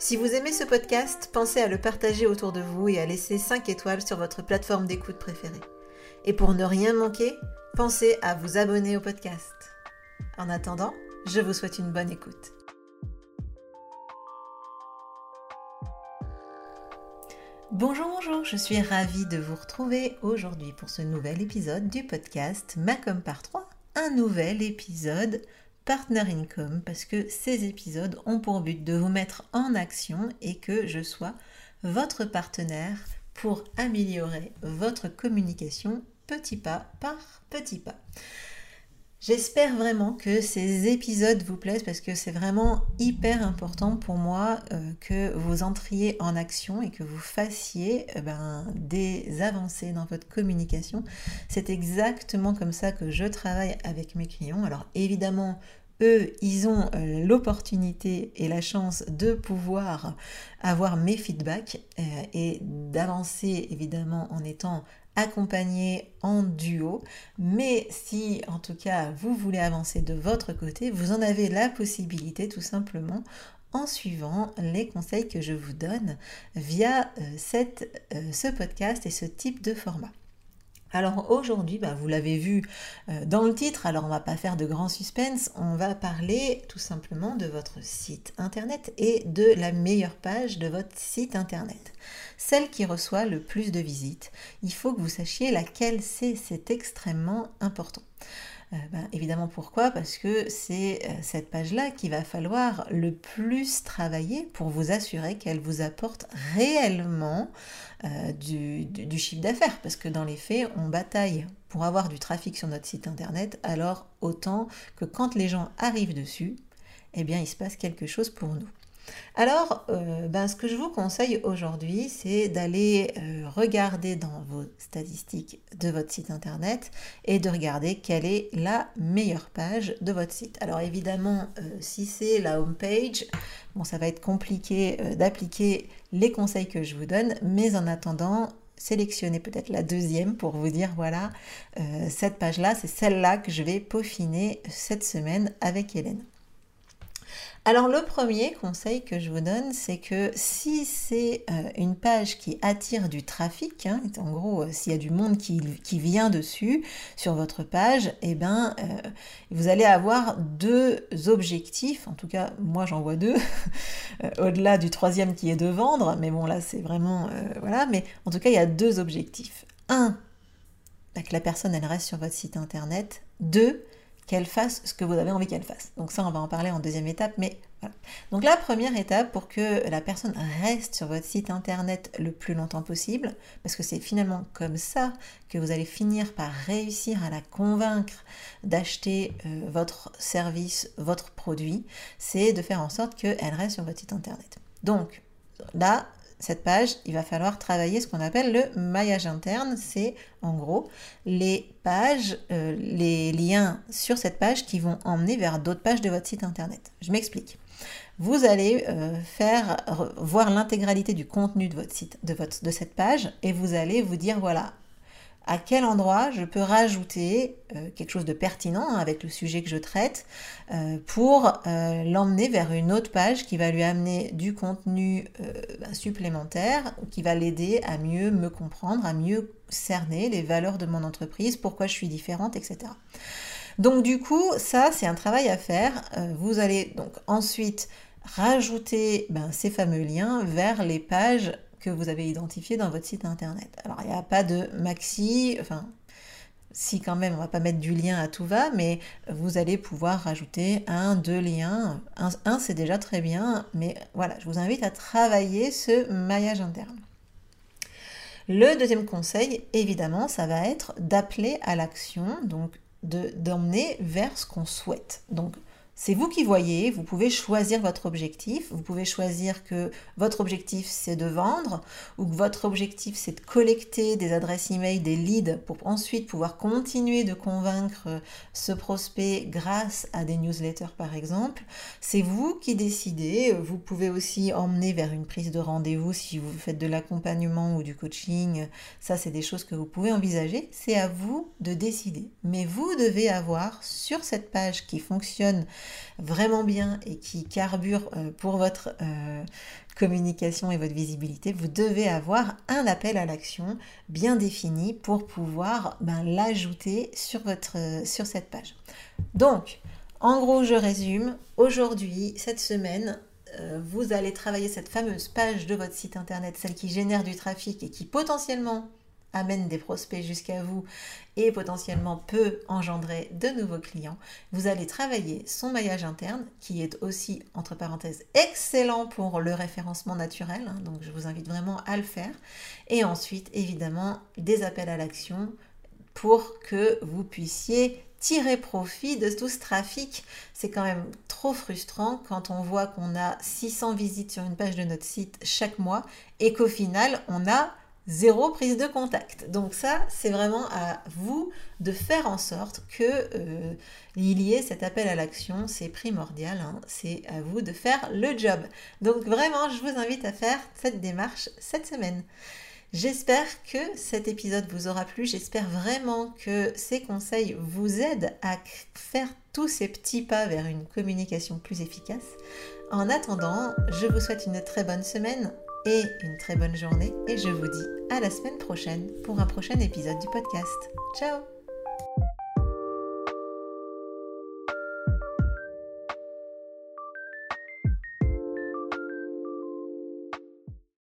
Si vous aimez ce podcast, pensez à le partager autour de vous et à laisser 5 étoiles sur votre plateforme d'écoute préférée. Et pour ne rien manquer, pensez à vous abonner au podcast. En attendant, je vous souhaite une bonne écoute. Bonjour, bonjour, je suis ravie de vous retrouver aujourd'hui pour ce nouvel épisode du podcast Macom par 3, un nouvel épisode Partner Income parce que ces épisodes ont pour but de vous mettre en action et que je sois votre partenaire pour améliorer votre communication petit pas par petit pas. J'espère vraiment que ces épisodes vous plaisent parce que c'est vraiment hyper important pour moi euh, que vous entriez en action et que vous fassiez euh, ben, des avancées dans votre communication. C'est exactement comme ça que je travaille avec mes clients. Alors évidemment, eux, ils ont euh, l'opportunité et la chance de pouvoir avoir mes feedbacks et d'avancer évidemment en étant accompagné en duo. Mais si en tout cas vous voulez avancer de votre côté, vous en avez la possibilité tout simplement en suivant les conseils que je vous donne via euh, cette, euh, ce podcast et ce type de format. Alors aujourd'hui, bah, vous l'avez vu euh, dans le titre, alors on va pas faire de grand suspense, on va parler tout simplement de votre site internet et de la meilleure page de votre site internet. Celle qui reçoit le plus de visites. Il faut que vous sachiez laquelle c'est, c'est extrêmement important. Euh, ben, évidemment pourquoi? Parce que c'est euh, cette page-là qu'il va falloir le plus travailler pour vous assurer qu'elle vous apporte réellement euh, du, du, chiffre d'affaires. Parce que dans les faits, on bataille pour avoir du trafic sur notre site internet, alors autant que quand les gens arrivent dessus, eh bien il se passe quelque chose pour nous. Alors, euh, ben, ce que je vous conseille aujourd'hui, c'est d'aller euh, regarder dans vos statistiques de votre site internet et de regarder quelle est la meilleure page de votre site. Alors évidemment, euh, si c'est la home page, bon, ça va être compliqué d'appliquer les conseils que je vous donne, mais en attendant, sélectionnez peut-être la deuxième pour vous dire voilà, cette page-là, c'est celle-là que je vais peaufiner cette semaine avec Hélène. Alors le premier conseil que je vous donne, c'est que si c'est euh, une page qui attire du trafic, hein, en gros euh, s'il y a du monde qui, vient dessus sur votre page, eh ben euh, vous allez avoir deux objectifs, en tout cas moi j'en vois deux, au-delà du troisième qui est de vendre, mais bon là c'est vraiment voilà, mais en tout cas il y a deux objectifs. Un, bah, que la personne elle reste sur votre site internet. Deux, qu'elle fasse ce que vous avez envie qu'elle fasse. Donc ça, on va en parler en deuxième étape, mais voilà. Donc la première étape pour que la personne reste sur votre site internet le plus longtemps possible, parce que c'est finalement comme ça que vous allez finir par réussir à la convaincre d'acheter euh, votre service, votre produit, c'est de faire en sorte qu'elle reste sur votre site internet. Donc là, cette page, il va falloir travailler ce qu'on appelle le maillage interne. C'est en gros les pages, euh, les liens sur cette page qui vont emmener vers d'autres pages de votre site internet. Je m'explique. Vous allez euh, faire voir l'intégralité du contenu de votre site, de, votre, de cette page, et vous allez vous dire voilà, à quel endroit je peux rajouter euh, quelque chose de pertinent hein, avec le sujet que je traite euh, pour euh, l'emmener vers une autre page qui va lui amener du contenu ben, supplémentaire, qui va l'aider à mieux me comprendre, à mieux cerner les valeurs de mon entreprise, pourquoi je suis différente, etc. Donc du coup, ça c'est un travail à faire. vous allez donc ensuite rajouter ben, ces fameux liens vers les pages que vous avez identifiées dans votre site internet. Alors il n'y a pas de maxi, enfin si quand même, on va pas mettre du lien à tout va, mais vous allez pouvoir rajouter un, deux liens. Un, c'est déjà très bien, mais voilà, je vous invite à travailler ce maillage interne. Le deuxième conseil, évidemment, ça va être d'appeler à l'action, donc d'emmener vers ce qu'on souhaite. Donc c'est vous qui voyez, vous pouvez choisir votre objectif, vous pouvez choisir que votre objectif c'est de vendre ou que votre objectif c'est de collecter des adresses email, des leads pour ensuite pouvoir continuer de convaincre ce prospect grâce à des newsletters par exemple. C'est vous qui décidez, vous pouvez aussi emmener vers une prise de rendez-vous si vous faites de l'accompagnement ou du coaching, ça c'est des choses que vous pouvez envisager, c'est à vous de décider. Mais vous devez avoir sur cette page qui fonctionne vraiment bien et qui carbure euh, pour votre euh, communication et votre visibilité, vous devez avoir un appel à l'action bien défini pour pouvoir ben, l'ajouter sur, votre, euh, sur cette page. Donc, en gros, je résume. Aujourd'hui, cette semaine, vous allez travailler cette fameuse page de votre site internet, celle qui génère du trafic et qui potentiellement amène des prospects jusqu'à vous et potentiellement peut engendrer de nouveaux clients, vous allez travailler son maillage interne qui est aussi, entre parenthèses, excellent pour le référencement naturel. Hein, donc je vous invite vraiment à le faire. Et ensuite, évidemment, des appels à l'action pour que vous puissiez tirer profit de tout ce trafic. C'est quand même trop frustrant quand on voit qu'on a 600 visites sur une page de notre site chaque mois et qu'au final, on a zéro prise de contact. Donc ça, c'est vraiment à vous de faire en sorte que euh, il y ait cet appel à l'action. C'est primordial. Hein. C'est à vous de faire le job. Donc vraiment, je vous invite à faire cette démarche cette semaine. J'espère que cet épisode vous aura plu. J'espère vraiment que ces conseils vous aident à faire tous ces petits pas vers une communication plus efficace. En attendant, je vous souhaite une très bonne semaine et une très bonne journée et je vous dis à la semaine prochaine pour un prochain épisode du podcast. Ciao